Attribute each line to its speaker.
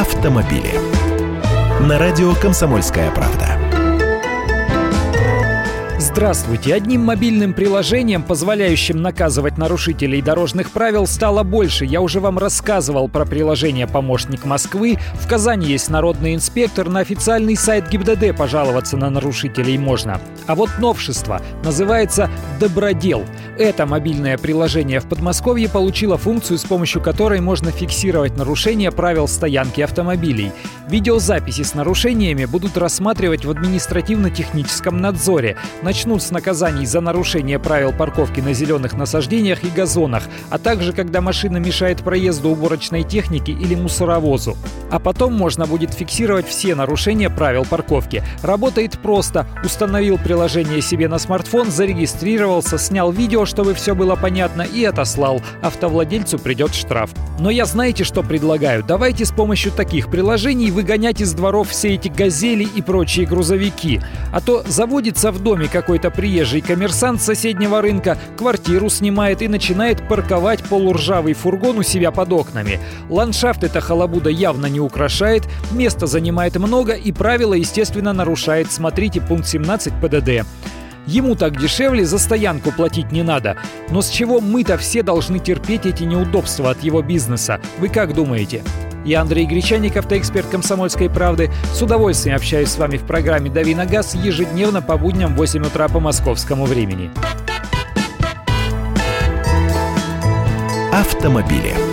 Speaker 1: автомобили. На радио «Комсомольская правда».
Speaker 2: Здравствуйте! Одним мобильным приложением, позволяющим наказывать нарушителей дорожных правил, стало больше. Я уже вам рассказывал про приложение «Помощник Москвы». В Казани есть народный инспектор. На официальный сайт ГИБДД пожаловаться на нарушителей можно. А вот новшество. Называется «Добродел». Это мобильное приложение в Подмосковье получило функцию, с помощью которой можно фиксировать нарушения правил стоянки автомобилей. Видеозаписи с нарушениями будут рассматривать в административно-техническом надзоре. Начнут с наказаний за нарушение правил парковки на зеленых насаждениях и газонах, а также когда машина мешает проезду уборочной техники или мусоровозу. А потом можно будет фиксировать все нарушения правил парковки. Работает просто. Установил приложение себе на смартфон, зарегистрировался, снял видео, чтобы все было понятно, и отослал. Автовладельцу придет штраф. Но я знаете, что предлагаю? Давайте с помощью таких приложений выгонять из дворов все эти газели и прочие грузовики. А то заводится в доме какой-то приезжий коммерсант соседнего рынка, квартиру снимает и начинает парковать полуржавый фургон у себя под окнами. Ландшафт эта халабуда явно не украшает, места занимает много и правила, естественно, нарушает. Смотрите пункт 17 ПДД. Ему так дешевле, за стоянку платить не надо. Но с чего мы-то все должны терпеть эти неудобства от его бизнеса? Вы как думаете? Я Андрей Гречаник, автоэксперт «Комсомольской правды». С удовольствием общаюсь с вами в программе «Дави на газ» ежедневно по будням в 8 утра по московскому времени.
Speaker 1: Автомобили.